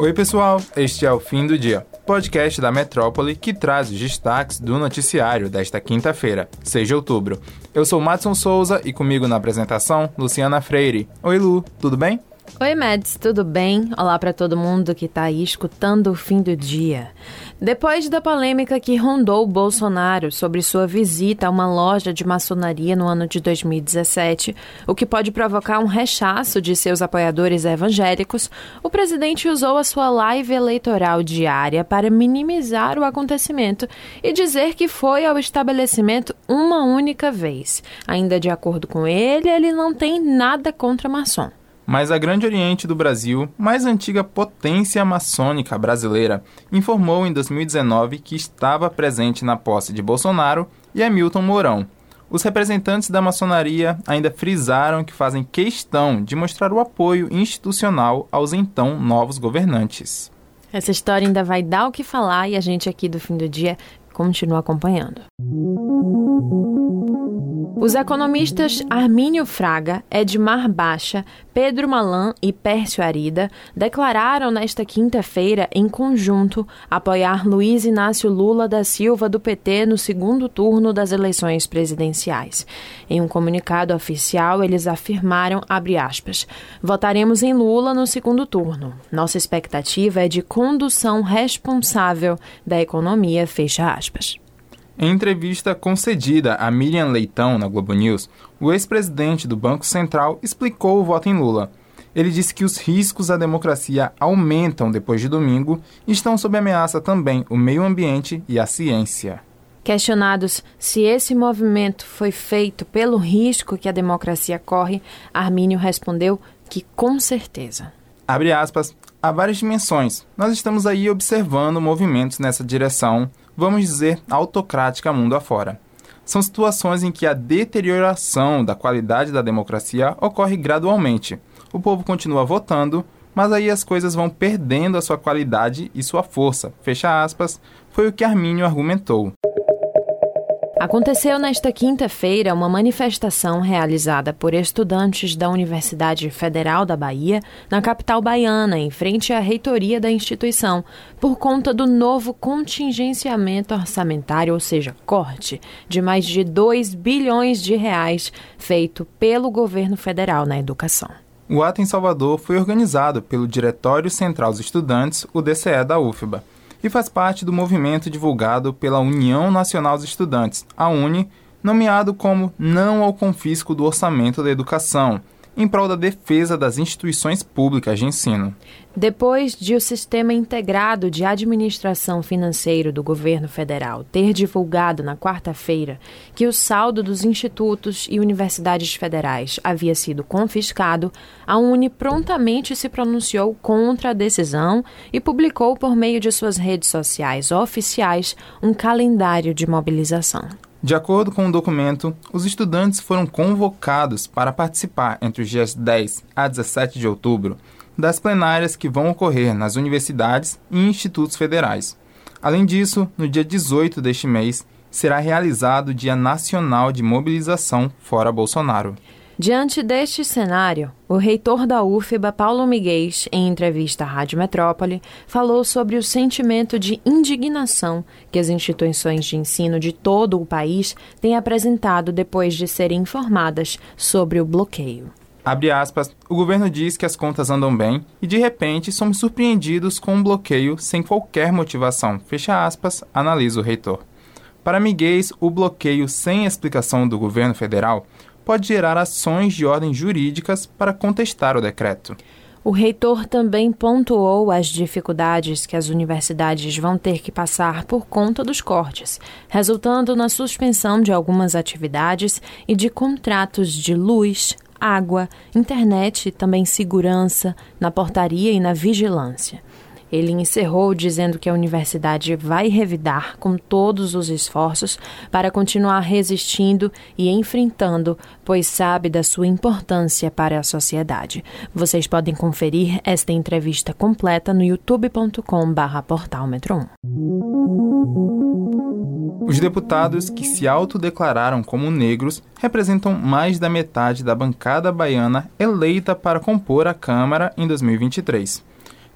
Oi, pessoal, este é o Fim do Dia, podcast da Metrópole que traz os destaques do noticiário desta quinta-feira, 6 de outubro. Eu sou Madson Souza e comigo na apresentação, Luciana Freire. Oi, Lu, tudo bem? Oi, Mads, tudo bem? Olá para todo mundo que está aí escutando o fim do dia. Depois da polêmica que rondou Bolsonaro sobre sua visita a uma loja de maçonaria no ano de 2017, o que pode provocar um rechaço de seus apoiadores evangélicos, o presidente usou a sua live eleitoral diária para minimizar o acontecimento e dizer que foi ao estabelecimento uma única vez. Ainda de acordo com ele, ele não tem nada contra maçom mas a Grande Oriente do Brasil, mais antiga potência maçônica brasileira, informou em 2019 que estava presente na posse de Bolsonaro e Hamilton Mourão. Os representantes da maçonaria ainda frisaram que fazem questão de mostrar o apoio institucional aos então novos governantes. Essa história ainda vai dar o que falar e a gente aqui do fim do dia continua acompanhando. Os economistas Armínio Fraga, Edmar Baixa, Pedro Malan e Pércio Arida declararam nesta quinta-feira, em conjunto, apoiar Luiz Inácio Lula da Silva do PT no segundo turno das eleições presidenciais. Em um comunicado oficial, eles afirmaram, aspas, votaremos em Lula no segundo turno. Nossa expectativa é de condução responsável da economia, fecha aspas. Em entrevista concedida a Miriam Leitão na Globo News, o ex-presidente do Banco Central explicou o voto em Lula. Ele disse que os riscos à democracia aumentam depois de domingo e estão sob ameaça também o meio ambiente e a ciência. Questionados se esse movimento foi feito pelo risco que a democracia corre, Armínio respondeu que com certeza. Abre aspas, há várias dimensões. Nós estamos aí observando movimentos nessa direção vamos dizer, autocrática mundo afora. São situações em que a deterioração da qualidade da democracia ocorre gradualmente. O povo continua votando, mas aí as coisas vão perdendo a sua qualidade e sua força. Fecha aspas, foi o que Armínio argumentou. Aconteceu nesta quinta-feira uma manifestação realizada por estudantes da Universidade Federal da Bahia, na capital baiana, em frente à reitoria da instituição, por conta do novo contingenciamento orçamentário, ou seja, corte, de mais de 2 bilhões de reais feito pelo governo federal na educação. O ato em Salvador foi organizado pelo Diretório Central dos Estudantes, o DCE da UFBA e faz parte do movimento divulgado pela União Nacional dos Estudantes, a UNE, nomeado como Não ao Confisco do Orçamento da Educação, em prol da defesa das instituições públicas de ensino. Depois de o Sistema Integrado de Administração Financeira do Governo Federal ter divulgado na quarta-feira que o saldo dos institutos e universidades federais havia sido confiscado, a Uni prontamente se pronunciou contra a decisão e publicou por meio de suas redes sociais oficiais um calendário de mobilização. De acordo com o documento, os estudantes foram convocados para participar entre os dias 10 a 17 de outubro das plenárias que vão ocorrer nas universidades e institutos federais. Além disso, no dia 18 deste mês, será realizado o Dia Nacional de Mobilização Fora Bolsonaro. Diante deste cenário, o reitor da UFBA, Paulo Miguel, em entrevista à Rádio Metrópole, falou sobre o sentimento de indignação que as instituições de ensino de todo o país têm apresentado depois de serem informadas sobre o bloqueio. Abre aspas, o governo diz que as contas andam bem e de repente somos surpreendidos com um bloqueio sem qualquer motivação. Fecha aspas, analisa o reitor. Para Miguel, o bloqueio sem explicação do governo federal pode gerar ações de ordem jurídicas para contestar o decreto. O reitor também pontuou as dificuldades que as universidades vão ter que passar por conta dos cortes, resultando na suspensão de algumas atividades e de contratos de luz, água, internet e também segurança na portaria e na vigilância. Ele encerrou dizendo que a universidade vai revidar com todos os esforços para continuar resistindo e enfrentando, pois sabe da sua importância para a sociedade. Vocês podem conferir esta entrevista completa no youtube.com/portalmetro1. Os deputados que se autodeclararam como negros representam mais da metade da bancada baiana eleita para compor a Câmara em 2023.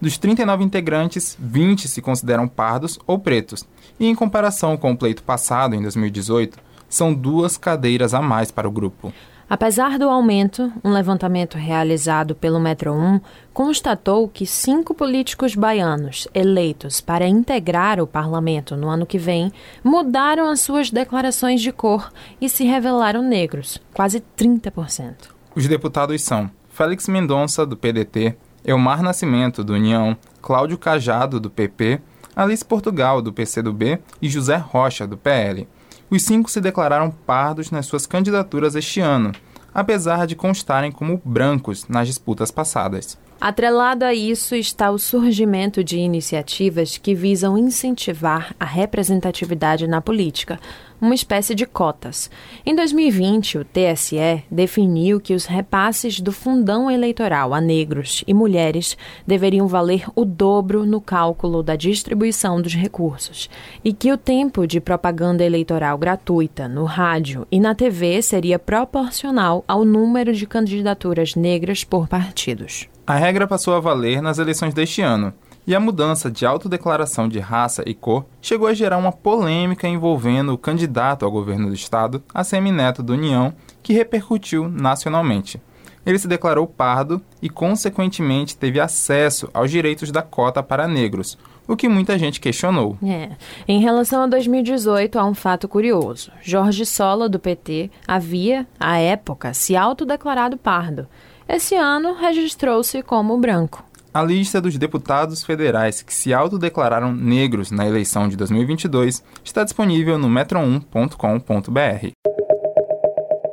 Dos 39 integrantes, 20 se consideram pardos ou pretos, e em comparação com o pleito passado, em 2018, são duas cadeiras a mais para o grupo. Apesar do aumento, um levantamento realizado pelo Metro 1 constatou que cinco políticos baianos eleitos para integrar o parlamento no ano que vem mudaram as suas declarações de cor e se revelaram negros, quase 30%. Os deputados são Félix Mendonça, do PDT, Elmar Nascimento, do União, Cláudio Cajado, do PP, Alice Portugal, do PCdoB e José Rocha, do PL. Os cinco se declararam pardos nas suas candidaturas este ano, apesar de constarem como brancos nas disputas passadas. Atrelado a isso está o surgimento de iniciativas que visam incentivar a representatividade na política, uma espécie de cotas. Em 2020, o TSE definiu que os repasses do fundão eleitoral a negros e mulheres deveriam valer o dobro no cálculo da distribuição dos recursos e que o tempo de propaganda eleitoral gratuita no rádio e na TV seria proporcional ao número de candidaturas negras por partidos. A regra passou a valer nas eleições deste ano, e a mudança de autodeclaração de raça e cor chegou a gerar uma polêmica envolvendo o candidato ao governo do estado, a Semineto do União, que repercutiu nacionalmente. Ele se declarou pardo e, consequentemente, teve acesso aos direitos da cota para negros, o que muita gente questionou. É. Em relação a 2018, há um fato curioso. Jorge Sola, do PT, havia, à época, se autodeclarado pardo. Esse ano registrou-se como branco. A lista dos deputados federais que se autodeclararam negros na eleição de 2022 está disponível no metro1.com.br.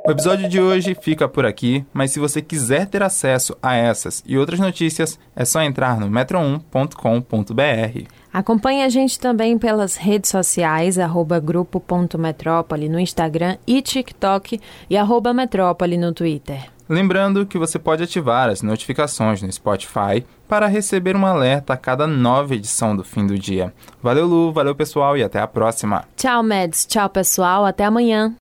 O episódio de hoje fica por aqui, mas se você quiser ter acesso a essas e outras notícias, é só entrar no metro1.com.br. Acompanhe a gente também pelas redes sociais, arroba grupo.metrópole no Instagram e TikTok e arroba metrópole no Twitter. Lembrando que você pode ativar as notificações no Spotify para receber um alerta a cada nova edição do fim do dia. Valeu, Lu, valeu pessoal e até a próxima. Tchau, Meds. Tchau, pessoal. Até amanhã.